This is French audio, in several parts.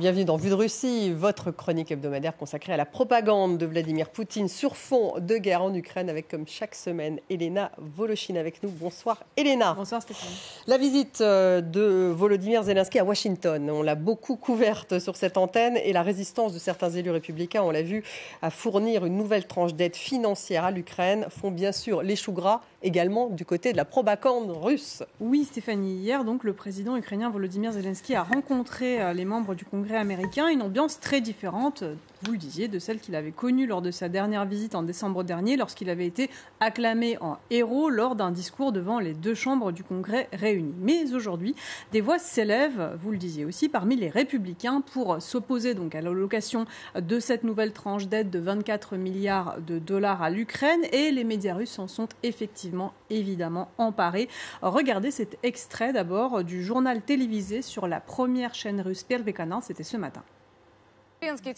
Bienvenue dans Vue de Russie, votre chronique hebdomadaire consacrée à la propagande de Vladimir Poutine sur fond de guerre en Ukraine, avec comme chaque semaine Elena Volochine avec nous. Bonsoir Elena. Bonsoir Stéphane. La visite euh, de Volodymyr Zelensky à Washington, on l'a beaucoup couverte sur cette antenne et la résistance de certains élus républicains, on l'a vu, à fournir une nouvelle tranche d'aide financière à l'Ukraine, font bien sûr l'échou gras également du côté de la propagande russe. Oui Stéphanie, hier donc le président ukrainien Volodymyr Zelensky a rencontré euh, les membres du Congrès américain, une ambiance très différente, vous le disiez, de celle qu'il avait connue lors de sa dernière visite en décembre dernier, lorsqu'il avait été acclamé en héros lors d'un discours devant les deux chambres du Congrès réunies. Mais aujourd'hui, des voix s'élèvent, vous le disiez aussi, parmi les républicains pour s'opposer donc à l'allocation de cette nouvelle tranche d'aide de 24 milliards de dollars à l'Ukraine et les médias russes en sont effectivement évidemment emparés. Regardez cet extrait d'abord du journal télévisé sur la première chaîne russe Pervekana, c'était ce matin.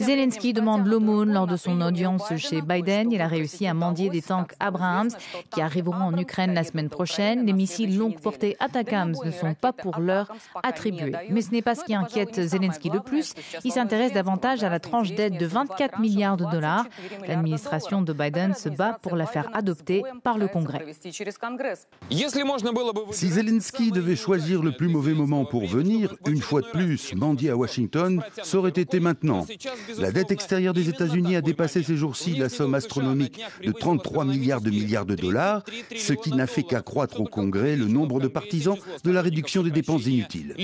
Zelensky demande l'aumône lors de son audience chez Biden. Il a réussi à mendier des tanks Abrams qui arriveront en Ukraine la semaine prochaine. Les missiles longue portée Atacams ne sont pas pour l'heure attribués. Mais ce n'est pas ce qui inquiète Zelensky le plus. Il s'intéresse davantage à la tranche d'aide de 24 milliards de dollars. L'administration de Biden se bat pour la faire adopter par le Congrès. Si Zelensky devait choisir le plus mauvais moment pour venir, une fois de plus, mendier à Washington, ça aurait été maintenant. La dette extérieure des États-Unis a dépassé ces jours-ci la somme astronomique de 33 milliards de milliards de dollars, ce qui n'a fait qu'accroître au Congrès le nombre de partisans de la réduction des dépenses inutiles.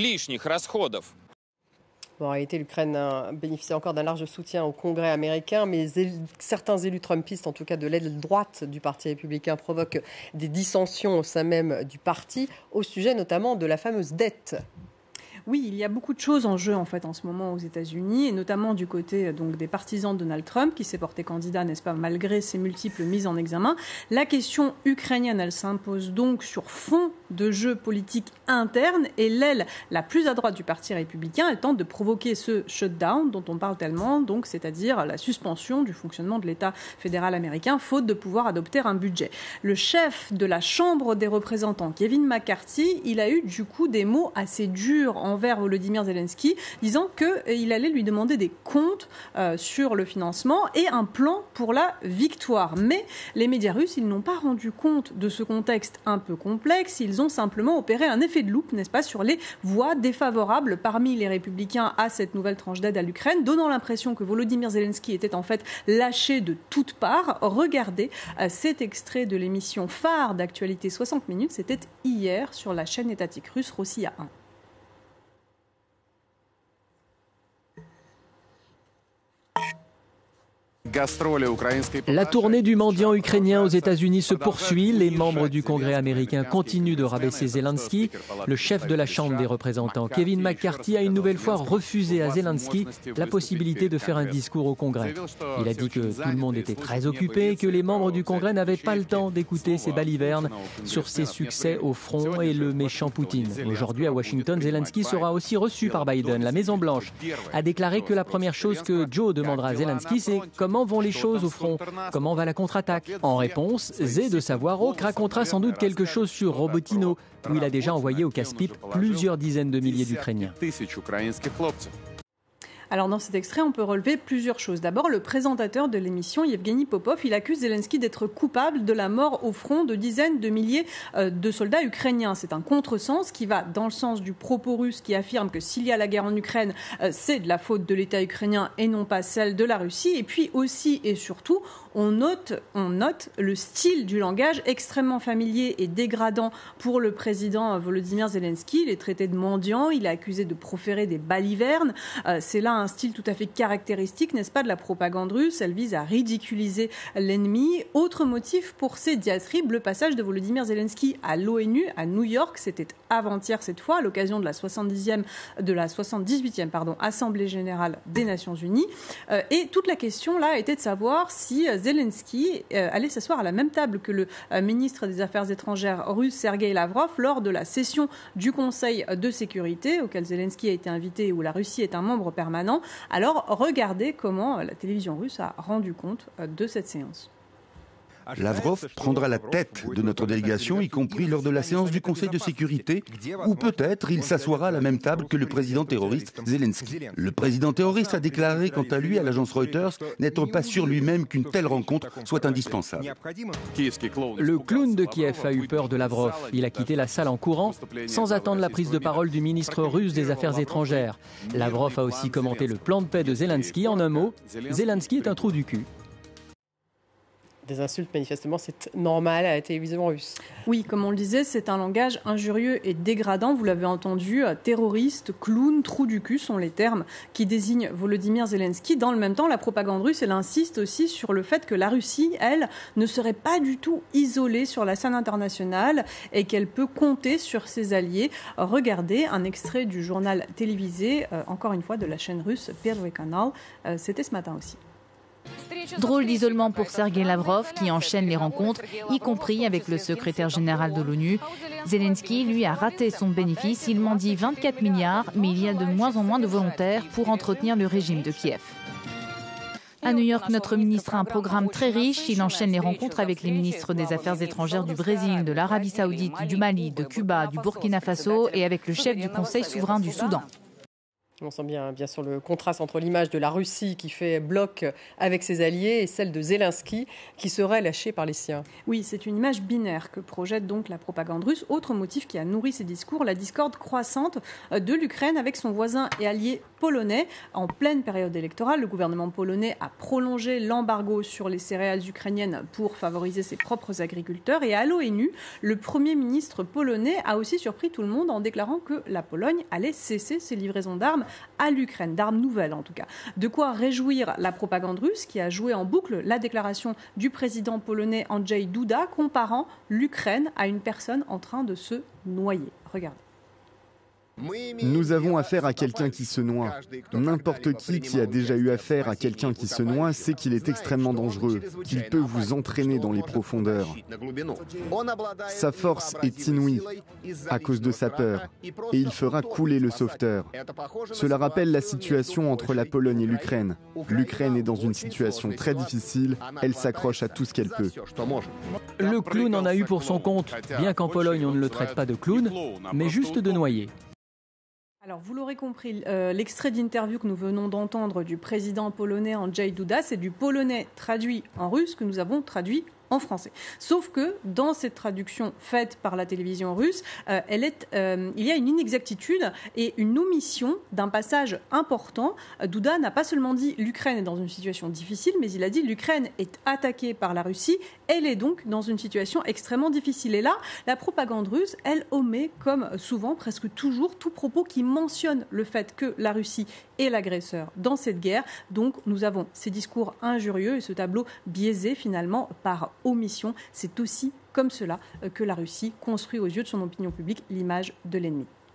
en réalité, l'Ukraine bénéficie encore d'un large soutien au Congrès américain, mais certains élus trumpistes, en tout cas de l'aile droite du Parti républicain, provoquent des dissensions au sein même du parti, au sujet notamment de la fameuse dette oui, il y a beaucoup de choses en jeu en fait en ce moment aux États-Unis et notamment du côté euh, donc des partisans de Donald Trump qui s'est porté candidat, n'est-ce pas, malgré ses multiples mises en examen. La question ukrainienne, elle s'impose donc sur fond de jeu politique interne et l'aile la plus à droite du Parti républicain, elle tente de provoquer ce shutdown dont on parle tellement, donc c'est-à-dire la suspension du fonctionnement de l'État fédéral américain faute de pouvoir adopter un budget. Le chef de la Chambre des représentants, Kevin McCarthy, il a eu du coup des mots assez durs envers Volodymyr Zelensky, disant qu'il allait lui demander des comptes euh, sur le financement et un plan pour la victoire. Mais les médias russes, ils n'ont pas rendu compte de ce contexte un peu complexe. Ils ont simplement opéré un effet de loupe, n'est-ce pas, sur les voix défavorables parmi les républicains à cette nouvelle tranche d'aide à l'Ukraine, donnant l'impression que Volodymyr Zelensky était en fait lâché de toutes parts. Regardez euh, cet extrait de l'émission phare d'actualité 60 minutes. C'était hier sur la chaîne étatique russe Rossiya 1. La tournée du mendiant ukrainien aux États-Unis se poursuit. Les membres du Congrès américain continuent de rabaisser Zelensky. Le chef de la Chambre des représentants, Kevin McCarthy, a une nouvelle fois refusé à Zelensky la possibilité de faire un discours au Congrès. Il a dit que tout le monde était très occupé et que les membres du Congrès n'avaient pas le temps d'écouter ses balivernes sur ses succès au front et le méchant Poutine. Aujourd'hui, à Washington, Zelensky sera aussi reçu par Biden. La Maison-Blanche a déclaré que la première chose que Joe demandera à Zelensky, c'est comment vont les choses au front Comment va la contre-attaque En réponse, Zé de Savoir-Oak racontera sans doute quelque chose sur Robotino, où il a déjà envoyé au casse-pipe plusieurs dizaines de milliers d'Ukrainiens. Alors dans cet extrait, on peut relever plusieurs choses. D'abord, le présentateur de l'émission, Yevgeny Popov, il accuse Zelensky d'être coupable de la mort au front de dizaines de milliers euh, de soldats ukrainiens. C'est un contresens qui va dans le sens du propos russe qui affirme que s'il y a la guerre en Ukraine, euh, c'est de la faute de l'État ukrainien et non pas celle de la Russie. Et puis aussi et surtout, on note, on le style du langage extrêmement familier et dégradant pour le président Volodymyr Zelensky. Il est traité de mendiant, il est accusé de proférer des balivernes. Euh, c'est là un style tout à fait caractéristique, n'est-ce pas, de la propagande russe. Elle vise à ridiculiser l'ennemi. Autre motif pour ces diatribes, le passage de Volodymyr Zelensky à l'ONU, à New York, c'était avant-hier cette fois, à l'occasion de la 70e, de la 78e, pardon, Assemblée générale des Nations Unies. Euh, et toute la question là était de savoir si euh, Zelensky euh, allait s'asseoir à la même table que le ministre des Affaires étrangères russe Sergei Lavrov lors de la session du Conseil de sécurité auquel Zelensky a été invité où la Russie est un membre permanent. Alors regardez comment la télévision russe a rendu compte euh, de cette séance. Lavrov prendra la tête de notre délégation, y compris lors de la séance du Conseil de sécurité, ou peut-être il s'assoira à la même table que le président terroriste Zelensky. Le président terroriste a déclaré quant à lui à l'agence Reuters n'être pas sûr lui-même qu'une telle rencontre soit indispensable. Le clown de Kiev a eu peur de Lavrov. Il a quitté la salle en courant sans attendre la prise de parole du ministre russe des Affaires étrangères. Lavrov a aussi commenté le plan de paix de Zelensky en un mot. Zelensky est un trou du cul des insultes, manifestement, c'est normal à la télévision russe. Oui, comme on le disait, c'est un langage injurieux et dégradant. Vous l'avez entendu, euh, terroriste, clown, trou du cul sont les termes qui désignent Volodymyr Zelensky. Dans le même temps, la propagande russe, elle insiste aussi sur le fait que la Russie, elle, ne serait pas du tout isolée sur la scène internationale et qu'elle peut compter sur ses alliés. Regardez un extrait du journal télévisé, euh, encore une fois, de la chaîne russe Первый Canal. Euh, c'était ce matin aussi. Drôle d'isolement pour Sergei Lavrov qui enchaîne les rencontres, y compris avec le secrétaire général de l'ONU. Zelensky, lui, a raté son bénéfice. Il dit 24 milliards, mais il y a de moins en moins de volontaires pour entretenir le régime de Kiev. À New York, notre ministre a un programme très riche. Il enchaîne les rencontres avec les ministres des Affaires étrangères du Brésil, de l'Arabie saoudite, du Mali, de Cuba, du Burkina Faso et avec le chef du Conseil souverain du Soudan. On sent bien, bien sûr le contraste entre l'image de la Russie qui fait bloc avec ses alliés et celle de Zelensky qui serait lâché par les siens. Oui, c'est une image binaire que projette donc la propagande russe. Autre motif qui a nourri ces discours, la discorde croissante de l'Ukraine avec son voisin et allié polonais. En pleine période électorale, le gouvernement polonais a prolongé l'embargo sur les céréales ukrainiennes pour favoriser ses propres agriculteurs. Et à l'ONU, le Premier ministre polonais a aussi surpris tout le monde en déclarant que la Pologne allait cesser ses livraisons d'armes à l'Ukraine, d'armes nouvelles en tout cas. De quoi réjouir la propagande russe qui a joué en boucle la déclaration du président polonais Andrzej Duda comparant l'Ukraine à une personne en train de se noyer. Regardez. Nous avons affaire à quelqu'un qui se noie. N'importe qui qui a déjà eu affaire à quelqu'un qui se noie sait qu'il est extrêmement dangereux, qu'il peut vous entraîner dans les profondeurs. Sa force est inouïe à cause de sa peur, et il fera couler le sauveteur. Cela rappelle la situation entre la Pologne et l'Ukraine. L'Ukraine est dans une situation très difficile, elle s'accroche à tout ce qu'elle peut. Le clown en a eu pour son compte, bien qu'en Pologne on ne le traite pas de clown, mais juste de noyer. Alors, vous l'aurez compris, euh, l'extrait d'interview que nous venons d'entendre du président polonais Andrzej Duda, c'est du polonais traduit en russe que nous avons traduit en français. Sauf que dans cette traduction faite par la télévision russe, euh, euh, il y a une inexactitude et une omission d'un passage important. Douda n'a pas seulement dit l'Ukraine est dans une situation difficile, mais il a dit l'Ukraine est attaquée par la Russie. Elle est donc dans une situation extrêmement difficile. Et là, la propagande russe, elle omet, comme souvent, presque toujours, tout propos qui mentionne le fait que la Russie est l'agresseur dans cette guerre. Donc nous avons ces discours injurieux et ce tableau biaisé finalement par omission. C'est aussi comme cela euh, que la Russie construit aux yeux de son opinion publique l'image de l'ennemi.